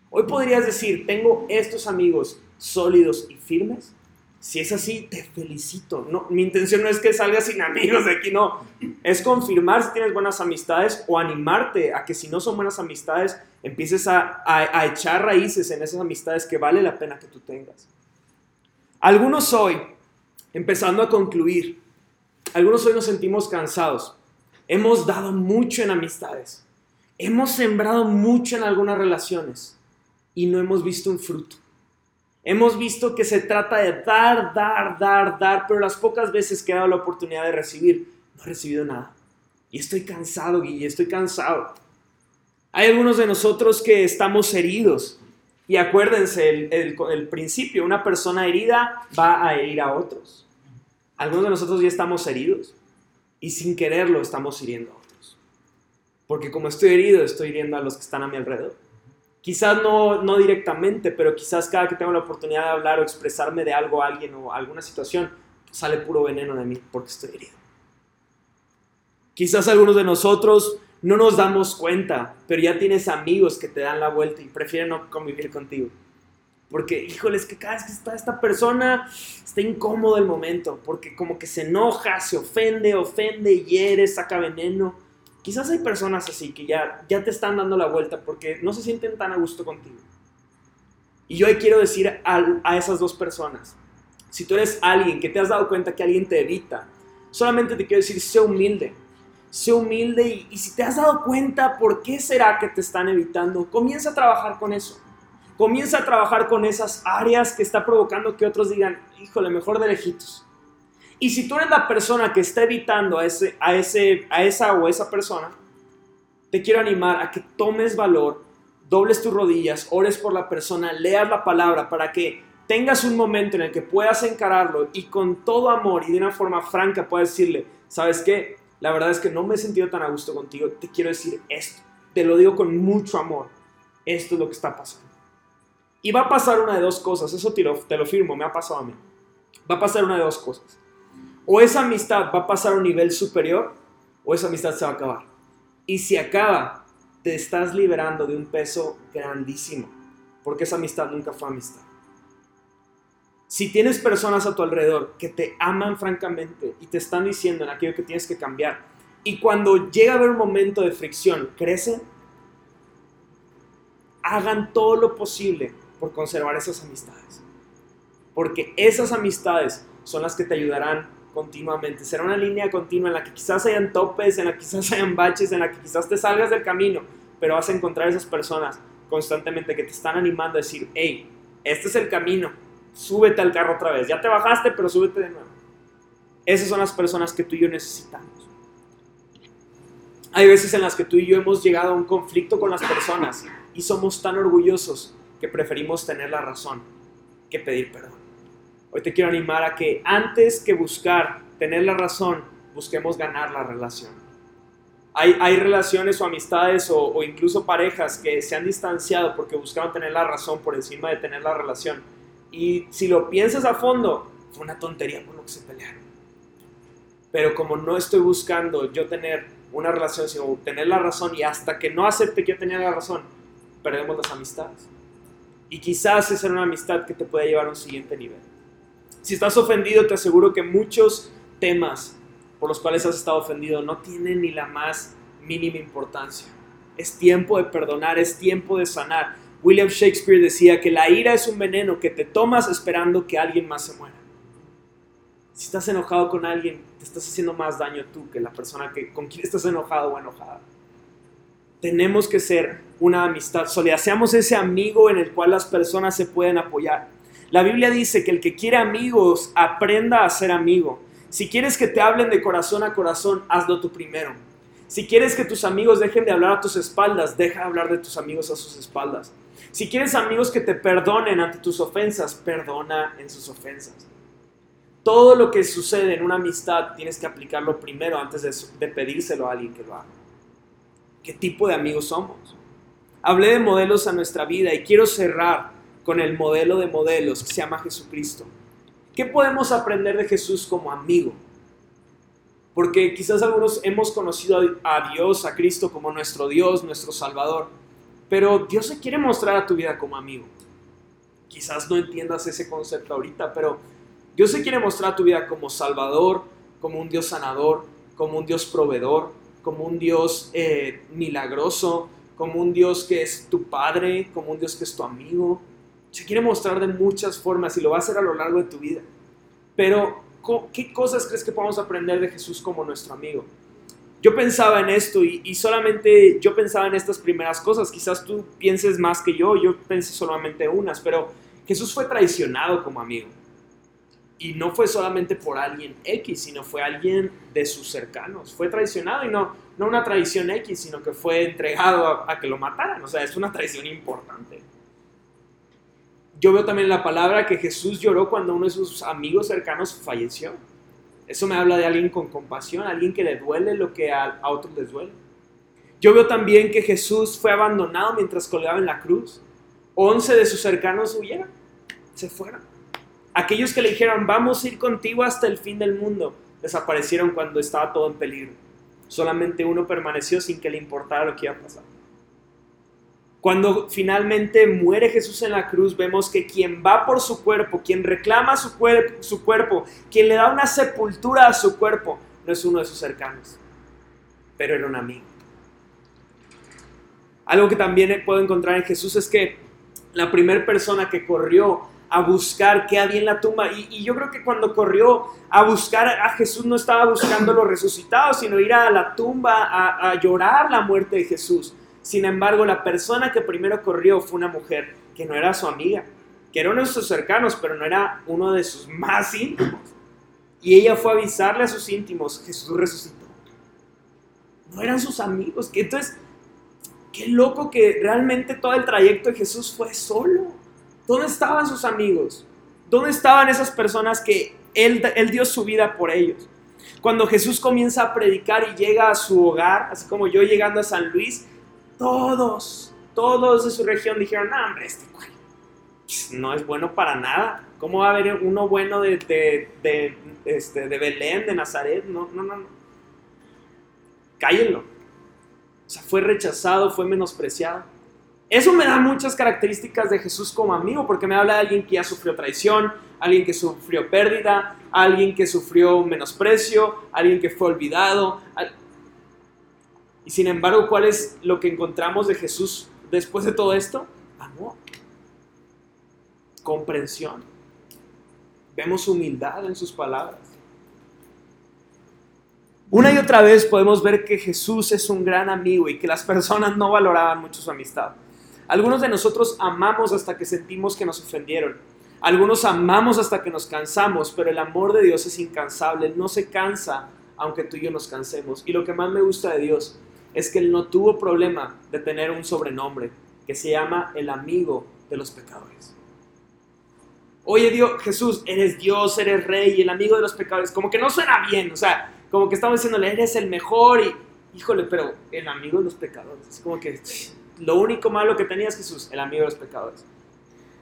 Hoy podrías decir, tengo estos amigos sólidos y firmes. Si es así, te felicito. No, mi intención no es que salgas sin amigos de aquí, no. Es confirmar si tienes buenas amistades o animarte a que si no son buenas amistades, empieces a, a echar raíces en esas amistades que vale la pena que tú tengas. Algunos hoy, empezando a concluir, algunos hoy nos sentimos cansados. Hemos dado mucho en amistades. Hemos sembrado mucho en algunas relaciones y no hemos visto un fruto. Hemos visto que se trata de dar, dar, dar, dar, pero las pocas veces que he dado la oportunidad de recibir, no he recibido nada. Y estoy cansado, Guille, estoy cansado. Hay algunos de nosotros que estamos heridos. Y acuérdense, el, el, principio, una persona herida va a herir a otros. Algunos de nosotros ya estamos heridos y sin quererlo estamos hiriendo a otros. Porque como estoy herido, estoy hiriendo a los que están a mi alrededor. Quizás no, no directamente, pero quizás cada que tengo la oportunidad de hablar o expresarme de algo a alguien o alguna situación, sale puro veneno de mí porque estoy herido. Quizás algunos de nosotros no nos damos cuenta, pero ya tienes amigos que te dan la vuelta y prefieren no convivir contigo. Porque, híjoles, que cada vez que está esta persona, está incómodo el momento, porque como que se enoja, se ofende, ofende, hiere, saca veneno. Quizás hay personas así que ya, ya te están dando la vuelta porque no se sienten tan a gusto contigo. Y yo hoy quiero decir a, a esas dos personas, si tú eres alguien que te has dado cuenta que alguien te evita, solamente te quiero decir, sé humilde, sé humilde y, y, si te has dado cuenta por qué será que te están evitando, comienza a trabajar con eso. Comienza a trabajar con esas áreas que está provocando que otros digan, híjole, mejor de lejitos. Y si tú eres la persona que está evitando a, ese, a, ese, a esa o esa persona, te quiero animar a que tomes valor, dobles tus rodillas, ores por la persona, leas la palabra para que tengas un momento en el que puedas encararlo y con todo amor y de una forma franca puedas decirle, ¿sabes qué? La verdad es que no me he sentido tan a gusto contigo, te quiero decir esto, te lo digo con mucho amor, esto es lo que está pasando. Y va a pasar una de dos cosas, eso te lo, te lo firmo, me ha pasado a mí. Va a pasar una de dos cosas o esa amistad va a pasar a un nivel superior o esa amistad se va a acabar. Y si acaba, te estás liberando de un peso grandísimo, porque esa amistad nunca fue amistad. Si tienes personas a tu alrededor que te aman francamente y te están diciendo en aquello que tienes que cambiar, y cuando llega a haber un momento de fricción, crecen, hagan todo lo posible por conservar esas amistades. Porque esas amistades son las que te ayudarán continuamente. Será una línea continua en la que quizás hayan topes, en la que quizás hayan baches, en la que quizás te salgas del camino, pero vas a encontrar esas personas constantemente que te están animando a decir, hey, este es el camino, súbete al carro otra vez. Ya te bajaste, pero súbete de nuevo. Esas son las personas que tú y yo necesitamos. Hay veces en las que tú y yo hemos llegado a un conflicto con las personas y somos tan orgullosos que preferimos tener la razón que pedir perdón. Hoy te quiero animar a que antes que buscar tener la razón, busquemos ganar la relación. Hay, hay relaciones o amistades o, o, incluso parejas que se han distanciado porque buscaban tener la razón por encima de tener la relación. Y si lo piensas a fondo, fue una tontería por lo que se pelearon. Pero como no estoy buscando yo tener una relación, sino tener la razón y hasta que no acepte que yo tenía la razón, perdemos las amistades. Y quizás esa era una amistad que te puede llevar a un siguiente nivel. Si estás ofendido, te aseguro que muchos temas por los cuales has estado ofendido no tienen ni la más mínima importancia. Es tiempo de perdonar, es tiempo de sanar. William Shakespeare decía que la ira es un veneno que te tomas esperando que alguien más se muera. Si estás enojado con alguien, te estás haciendo más daño tú que la persona con quien estás enojado o enojada. Tenemos que ser una amistad sólida. Seamos ese amigo en el cual las personas se pueden apoyar. La Biblia dice que el que quiere amigos aprenda a ser amigo. Si quieres que te hablen de corazón a corazón, hazlo tú primero. Si quieres que tus amigos dejen de hablar a tus espaldas, deja de hablar de tus amigos a sus espaldas. Si quieres amigos que te perdonen ante tus ofensas, perdona en sus ofensas. todo lo que sucede en una amistad tienes que aplicarlo primero antes de, de pedírselo a alguien que lo haga. ¿Qué tipo de amigos somos? Hablé de modelos a nuestra vida y quiero cerrar con el modelo de modelos que se llama Jesucristo. ¿Qué podemos aprender de Jesús como amigo? Porque quizás algunos hemos conocido a Dios, a Cristo como nuestro Dios, nuestro Salvador, pero Dios se quiere mostrar a tu vida como amigo. Quizás no entiendas ese concepto ahorita, pero Dios se quiere mostrar a tu vida como Salvador, como un Dios sanador, como un Dios proveedor, como un Dios eh, milagroso, como un Dios que es tu Padre, como un Dios que es tu amigo. Se quiere mostrar de muchas formas y lo va a hacer a lo largo de tu vida. Pero, ¿qué cosas crees que podemos aprender de Jesús como nuestro amigo? Yo pensaba en esto y, solamente yo pensaba en estas primeras cosas. Quizás tú pienses más que yo, yo pensé solamente unas, pero Jesús fue traicionado como amigo. Y no fue solamente por alguien X, sino fue alguien de sus cercanos. Fue traicionado y no, no una traición X, sino que fue entregado a, a que lo mataran. O sea, es una traición importante. Yo veo también la palabra que Jesús lloró cuando uno de sus amigos cercanos falleció. Eso me habla de alguien con compasión, alguien que le duele lo que a, a otros les duele. Yo veo también que Jesús fue abandonado mientras colgaba en la cruz. Once de sus cercanos huyeron, se fueron. Aquellos que le dijeron, vamos a ir contigo hasta el fin del mundo, desaparecieron cuando estaba todo en peligro. Solamente uno permaneció sin que le importara lo que iba a pasar. Cuando finalmente muere Jesús en la cruz, vemos que quien va por su cuerpo, quien reclama su, cuerpo, quien le da una sepultura a su cuerpo, no es uno de sus cercanos, pero era un amigo. Algo que también puedo encontrar en Jesús es que la primera persona que corrió a buscar qué había en la tumba, y, yo creo que cuando corrió a buscar a Jesús no estaba buscando los resucitados, sino ir a la tumba a llorar la muerte de Jesús sin embargo, la persona que primero corrió fue una mujer que no era su amiga, que era uno de sus cercanos, pero no era uno de sus más íntimos. Y ella fue a avisarle a sus íntimos, Jesús resucitó. No eran sus amigos. Que entonces, qué loco que realmente todo el trayecto de Jesús fue solo. ¿Dónde estaban sus amigos? ¿Dónde estaban esas personas que él, él dio su vida por ellos? Cuando Jesús comienza a predicar y llega a su hogar, así como yo llegando a San Luis, todos, todos de su región dijeron, no, hombre, este cual no es bueno para nada. ¿Cómo va a haber uno bueno de, de, este, de Belén, de Nazaret? No, no, no, no. Cállenlo. O sea, fue rechazado, fue menospreciado. Eso me da muchas características de Jesús como amigo, porque me habla de alguien que ya sufrió traición, alguien que sufrió pérdida, alguien que sufrió menosprecio, alguien que fue olvidado, y sin embargo, ¿cuál es lo que encontramos de Jesús después de todo esto? Amor, comprensión. Vemos humildad en sus palabras. Una y otra vez podemos ver que Jesús es un gran amigo y que las personas no valoraban mucho su amistad. Algunos de nosotros amamos hasta que sentimos que nos ofendieron. Algunos amamos hasta que nos cansamos, pero el amor de Dios es incansable. no se cansa aunque tú y yo nos cansemos. Y lo que más me gusta de Dios es que él no tuvo problema de tener un sobrenombre que se llama el amigo de los pecadores. Oye Dios, Jesús, eres Dios, eres rey, el amigo de los pecadores. Como que no suena bien, o sea, como que estamos diciéndole, eres el mejor y, híjole, pero el amigo de los pecadores. Es como que lo único malo que tenías Jesús, el amigo de los pecadores.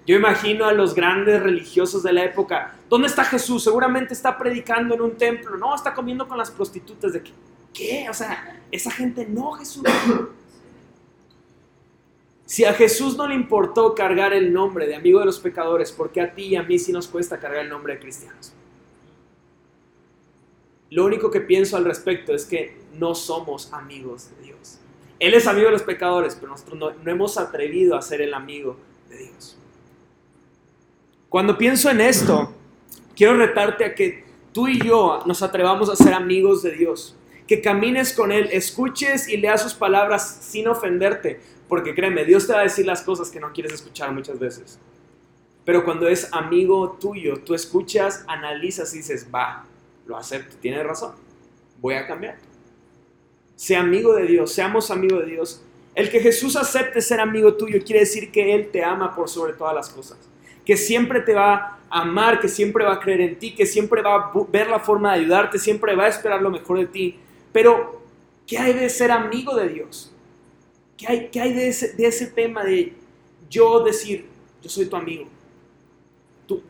Yo imagino a los grandes religiosos de la época. ¿Dónde está Jesús? Seguramente está predicando en un templo. No, está comiendo con las prostitutas. ¿De qué? ¿Qué? O sea, esa gente no, Jesús. Si a Jesús no le importó cargar el nombre de amigo de los pecadores, ¿por qué a ti y a mí sí nos cuesta cargar el nombre de cristianos? Lo único que pienso al respecto es que no somos amigos de Dios. Él es amigo de los pecadores, pero nosotros no, no hemos atrevido a ser el amigo de Dios. Cuando pienso en esto, quiero retarte a que tú y yo nos atrevamos a ser amigos de Dios que camines con Él, escuches y leas sus palabras sin ofenderte, porque créeme, Dios te va a decir las cosas que no quieres escuchar muchas veces. Pero cuando es amigo tuyo, tú escuchas, analizas y dices, va, lo acepto, tienes razón, voy a cambiar. Sea amigo de Dios, seamos amigos de Dios. El que Jesús acepte ser amigo tuyo quiere decir que Él te ama por sobre todas las cosas. que siempre te va a amar, que siempre va a creer en ti, que siempre va a ver la forma de ayudarte, siempre va a esperar lo mejor de ti. Pero, ¿qué hay de ser amigo de Dios? ¿Qué hay, de, ese, tema de yo decir, yo soy tu amigo?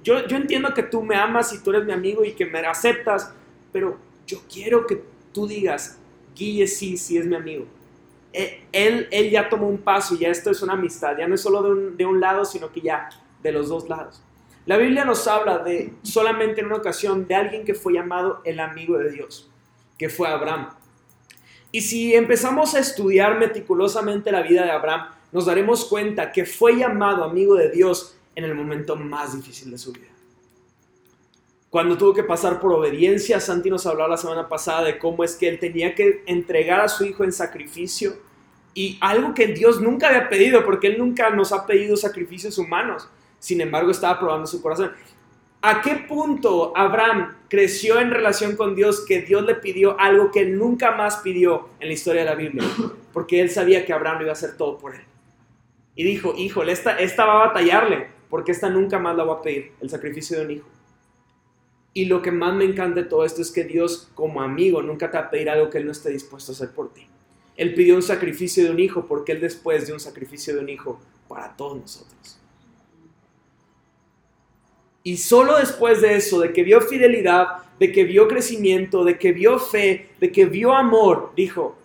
yo, entiendo que tú me amas y tú eres mi amigo y que me aceptas, pero yo quiero que tú digas, Guille sí, sí es mi amigo. Él, él ya tomó un paso y ya esto es una amistad, ya no es solo de un, de un lado, sino que ya de los dos lados. La Biblia nos habla de solamente en una ocasión de alguien que fue llamado el amigo de Dios, que fue Abraham. Y si empezamos a estudiar meticulosamente la vida de Abraham, nos daremos cuenta que fue llamado amigo de Dios en el momento más difícil de su vida. Cuando tuvo que pasar por obediencia, Santi nos habló la semana pasada de cómo es que él tenía que entregar a su hijo en sacrificio y algo que Dios nunca había pedido, porque Él nunca nos ha pedido sacrificios humanos. Sin embargo, estaba probando su corazón. ¿A qué punto Abraham creció en relación con Dios que Dios le pidió algo que nunca más pidió en la historia de la Biblia? Porque él sabía que Abraham iba a hacer todo por él. Y dijo, híjole, esta, esta va a batallarle, porque esta nunca más la va a pedir, el sacrificio de un hijo. Y lo que más me encanta de todo esto es que Dios como amigo nunca te va a pedir algo que Él no esté dispuesto a hacer por ti. Él pidió un sacrificio de un hijo porque Él después de un sacrificio de un hijo para todos nosotros. Y solo después de eso, de que vio fidelidad, de que vio crecimiento, de que vio fe, de que vio amor, dijo,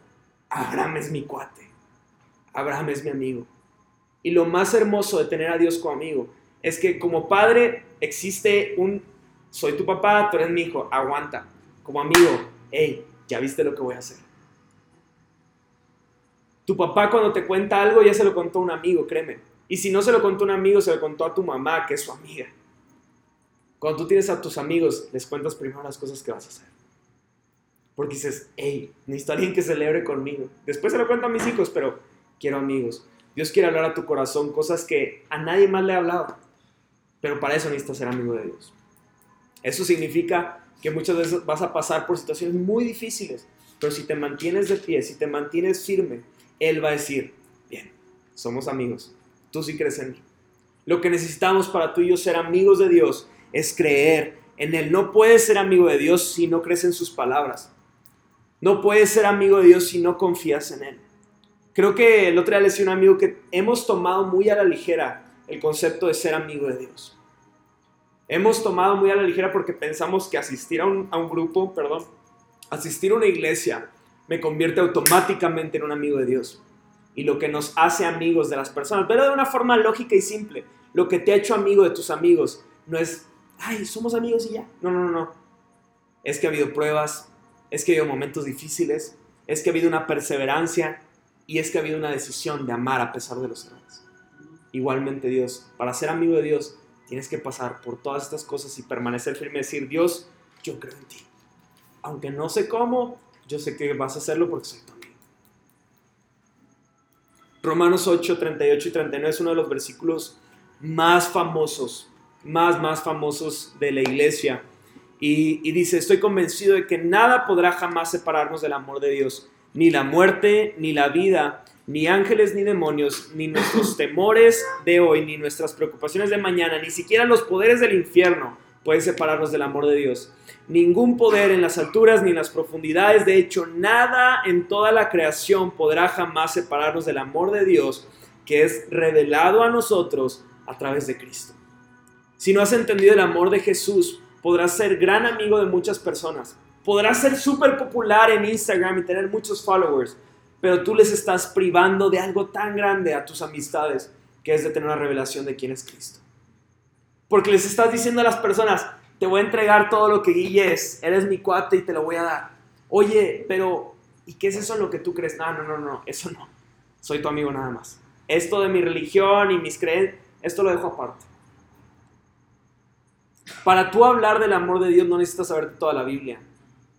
Abraham es mi cuate, Abraham es mi amigo. Y lo más hermoso de tener a Dios como amigo es que como padre existe un, soy tu papá, tú eres mi hijo, aguanta. Como amigo, hey, ya viste lo que voy a hacer. Tu papá cuando te cuenta algo ya se lo contó a un amigo, créeme. Y si no se lo contó a un amigo, se lo contó a tu mamá, que es su amiga. Cuando tú tienes a tus amigos, les cuentas primero las cosas que vas a hacer. Porque dices, hey, necesito alguien que celebre conmigo. Después se lo cuento a mis hijos, pero quiero amigos. Dios quiere hablar a tu corazón cosas que a nadie más le ha hablado. Pero para eso necesitas ser amigo de Dios. Eso significa que muchas veces vas a pasar por situaciones muy difíciles. Pero si te mantienes de pie, si te mantienes firme, Él va a decir, bien, somos amigos. Tú sí crees en mí. Lo que necesitamos para tú y yo ser amigos de Dios es creer en Él. No puedes ser amigo de Dios si no crees en sus palabras. No puedes ser amigo de Dios si no confías en Él. Creo que el otro día le decía a un amigo que hemos tomado muy a la ligera el concepto de ser amigo de Dios. Hemos tomado muy a la ligera porque pensamos que asistir a un, a un grupo, perdón, asistir a una iglesia me convierte automáticamente en un amigo de Dios. Y lo que nos hace amigos de las personas, pero de una forma lógica y simple. Lo que te ha hecho amigo de tus amigos no es ay, somos amigos y ya. No, no, no, no. Es que ha habido pruebas, es que ha habido momentos difíciles, es que ha habido una perseverancia y es que ha habido una decisión de amar a pesar de los errores. Igualmente Dios, para ser amigo de Dios, tienes que pasar por todas estas cosas y permanecer firme y decir, Dios, yo creo en ti. Aunque no sé cómo, yo sé que vas a hacerlo porque soy tu amigo. Romanos 8, 38 y 39 es uno de los versículos más famosos más, más famosos de la iglesia. Y, dice, estoy convencido de que nada podrá jamás separarnos del amor de Dios, ni la muerte, ni la vida, ni ángeles, ni demonios, ni nuestros [LAUGHS] temores de hoy, ni nuestras preocupaciones de mañana, ni siquiera los poderes del infierno pueden separarnos del amor de Dios. Ningún poder en las alturas ni en las profundidades, de hecho, nada en toda la creación podrá jamás separarnos del amor de Dios que es revelado a nosotros a través de Cristo. Si no has entendido el amor de Jesús, podrás ser gran amigo de muchas personas. Podrás ser súper popular en Instagram y tener muchos followers, pero tú les estás privando de algo tan grande a tus amistades, que es de tener una revelación de quién es Cristo. Porque les estás diciendo a las personas, te voy a entregar todo lo que Guille es, eres mi cuate y te lo voy a dar. Oye, pero ¿y qué es eso en lo que tú crees? No, no, no, no, eso no. Soy tu amigo nada más. Esto de mi religión y mis creencias, esto lo dejo aparte. Para tú hablar del amor de Dios no necesitas saber toda la Biblia.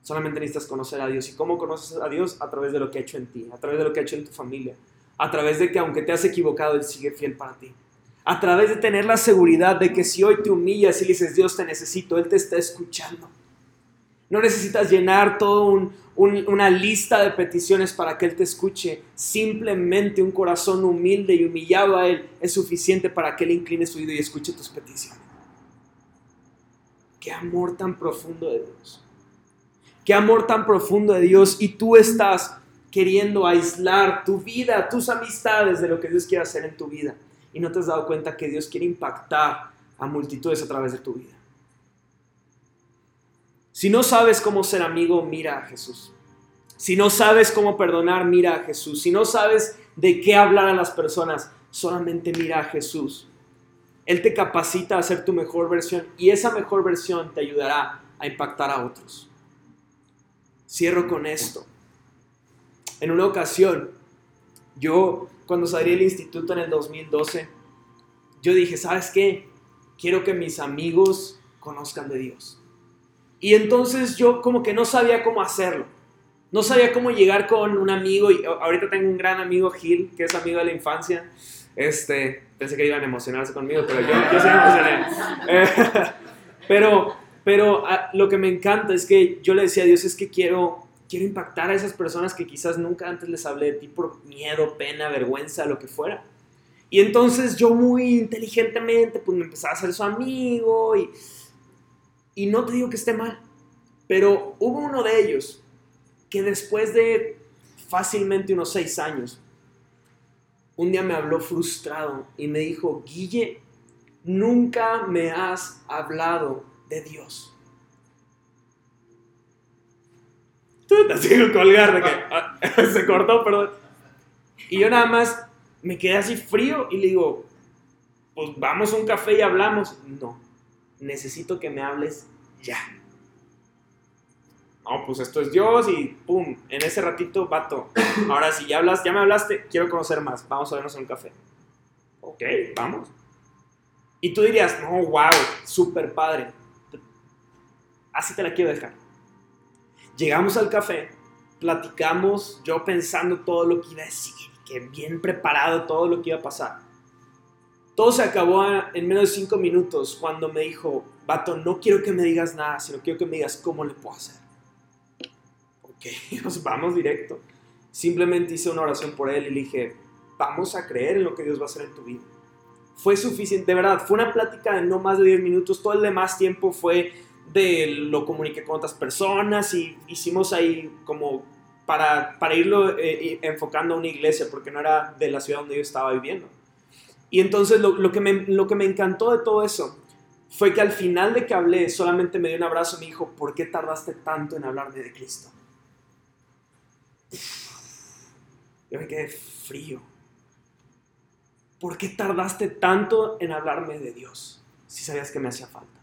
Solamente necesitas conocer a Dios. ¿Y cómo conoces a Dios? A través de lo que ha hecho en ti, a través de lo que ha hecho en tu familia, a través de que aunque te has equivocado, Él sigue fiel para ti. A través de tener la seguridad de que si hoy te humillas y le dices, Dios te necesito, Él te está escuchando. No necesitas llenar toda una lista de peticiones para que Él te escuche. Simplemente un corazón humilde y humillado a Él es suficiente para que Él incline su oído y escuche tus peticiones. Qué amor tan profundo de Dios. Qué amor tan profundo de Dios. Y tú estás queriendo aislar tu vida, tus amistades de lo que Dios quiere hacer en tu vida. Y no te has dado cuenta que Dios quiere impactar a multitudes a través de tu vida. Si no sabes cómo ser amigo, mira a Jesús. Si no sabes cómo perdonar, mira a Jesús. Si no sabes de qué hablar a las personas, solamente mira a Jesús. Él te capacita a ser tu mejor versión y esa mejor versión te ayudará a impactar a otros. Cierro con esto. En una ocasión, yo cuando salí del instituto en el 2012, yo dije, ¿sabes qué? Quiero que mis amigos conozcan de Dios. Y entonces yo como que no sabía cómo hacerlo. No sabía cómo llegar con un amigo. Y ahorita tengo un gran amigo, Gil, que es amigo de la infancia. Este, pensé que iban a emocionarse conmigo, pero yo, yo sí emocioné. [LAUGHS] pero pero ah, lo que me encanta es que yo le decía a Dios es que quiero, quiero impactar a esas personas que quizás nunca antes les hablé de ti por miedo, pena, vergüenza, lo que fuera. Y entonces yo muy inteligentemente pues me empezaba a ser su amigo y y no te digo que esté mal, pero hubo uno de ellos que después de fácilmente unos seis años, un día me habló frustrado y me dijo, Guille, nunca me has hablado de Dios. Tú te colgar de que ah, [LAUGHS] se cortó, perdón. Y yo nada más me quedé así frío y le digo, pues vamos a un café y hablamos. No, necesito que me hables ya. No, pues esto es Dios y pum, en ese ratito, vato. Ahora si ya hablas, ya me hablaste, quiero conocer más. Vamos a vernos en un café. Ok, vamos. Y tú dirías, no, wow, súper padre. Así te la quiero dejar. Llegamos al café, platicamos, yo pensando todo lo que iba a decir, que bien preparado todo lo que iba a pasar. Todo se acabó en menos de cinco minutos cuando me dijo, Vato, no quiero que me digas nada, sino quiero que me digas cómo le puedo hacer. Ok, [LAUGHS] nos vamos directo. Simplemente hice una oración por él y le dije, vamos a creer en lo que Dios va a hacer en tu vida. Fue suficiente, de verdad, fue una plática de no más de 10 minutos, todo el demás tiempo fue de lo comuniqué con otras personas y hicimos ahí como para, para irlo eh, enfocando a una iglesia, porque no era de la ciudad donde yo estaba viviendo. Y entonces lo, que me, lo que me encantó de todo eso fue que al final de que hablé solamente me dio un abrazo y me dijo, ¿por qué tardaste tanto en hablarme de Cristo? Yo me quedé frío. ¿Por qué tardaste tanto en hablarme de Dios si sabías que me hacía falta?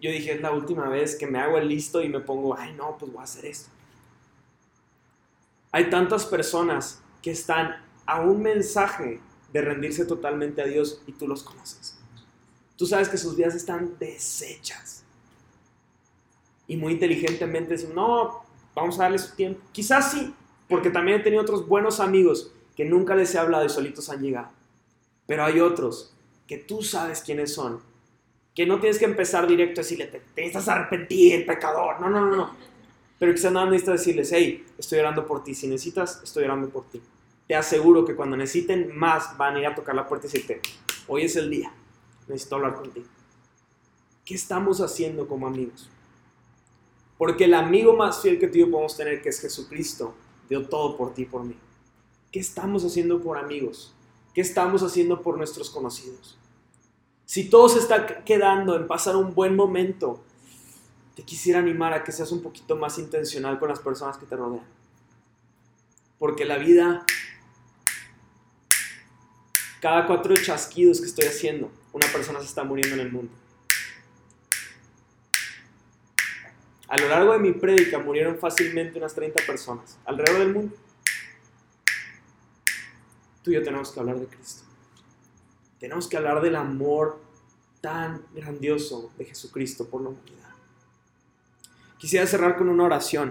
Yo dije, la última vez que me hago el listo y me pongo, ay no, pues voy a hacer esto. Hay tantas personas que están a un mensaje de rendirse totalmente a Dios y tú los conoces. Tú sabes que sus vidas están deshechas. Y muy inteligentemente dicen, no, vamos a darle su tiempo. Quizás sí, porque también he tenido otros buenos amigos que nunca les he hablado y solitos han llegado. Pero hay otros que tú sabes quiénes son, que no tienes que empezar directo a decirle, te, te necesitas arrepentir, pecador. No, no, no, no. Pero quizás nada necesitas decirles, hey, estoy orando por ti. Si necesitas, estoy orando por ti te aseguro que cuando necesiten más van a ir a tocar la puerta y decirte, hoy es el día, necesito hablar contigo. ¿Qué estamos haciendo como amigos? Porque el amigo más fiel que tú y yo podemos tener, que es Jesucristo, dio todo por ti y por mí. ¿Qué estamos haciendo por amigos? ¿Qué estamos haciendo por nuestros conocidos? Si todo se está quedando en pasar un buen momento, te quisiera animar a que seas un poquito más intencional con las personas que te rodean. Porque la vida cada cuatro chasquidos que estoy haciendo, una persona se está muriendo en el mundo. A lo largo de mi prédica murieron fácilmente unas 30 personas alrededor del mundo. Tú y yo tenemos que hablar de Cristo. Tenemos que hablar del amor tan grandioso de Jesucristo por la humanidad. Quisiera cerrar con una oración,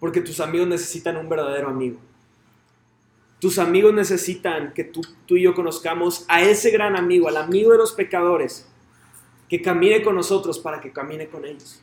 porque tus amigos necesitan un verdadero amigo. Tus amigos necesitan que tú, tú y yo conozcamos a ese gran amigo, al amigo de los pecadores, que camine con nosotros para que camine con ellos.